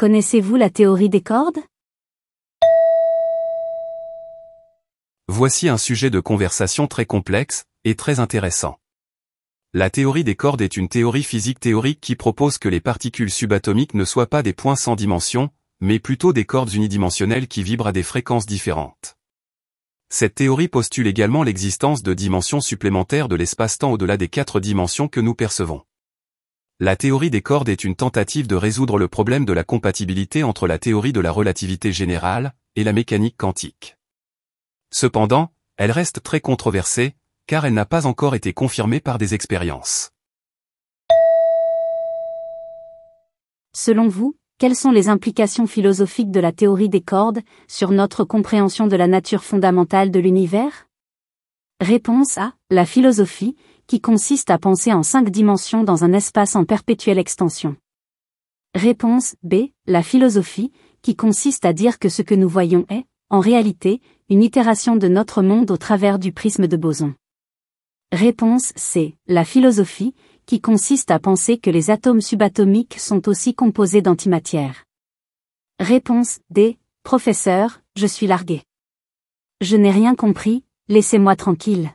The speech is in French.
Connaissez-vous la théorie des cordes? Voici un sujet de conversation très complexe et très intéressant. La théorie des cordes est une théorie physique théorique qui propose que les particules subatomiques ne soient pas des points sans dimension, mais plutôt des cordes unidimensionnelles qui vibrent à des fréquences différentes. Cette théorie postule également l'existence de dimensions supplémentaires de l'espace-temps au-delà des quatre dimensions que nous percevons. La théorie des cordes est une tentative de résoudre le problème de la compatibilité entre la théorie de la relativité générale et la mécanique quantique. Cependant, elle reste très controversée, car elle n'a pas encore été confirmée par des expériences. Selon vous, quelles sont les implications philosophiques de la théorie des cordes sur notre compréhension de la nature fondamentale de l'univers? Réponse A. La philosophie, qui consiste à penser en cinq dimensions dans un espace en perpétuelle extension. Réponse B. La philosophie, qui consiste à dire que ce que nous voyons est, en réalité, une itération de notre monde au travers du prisme de boson. Réponse C. La philosophie, qui consiste à penser que les atomes subatomiques sont aussi composés d'antimatière. Réponse D. Professeur, je suis largué. Je n'ai rien compris, laissez-moi tranquille.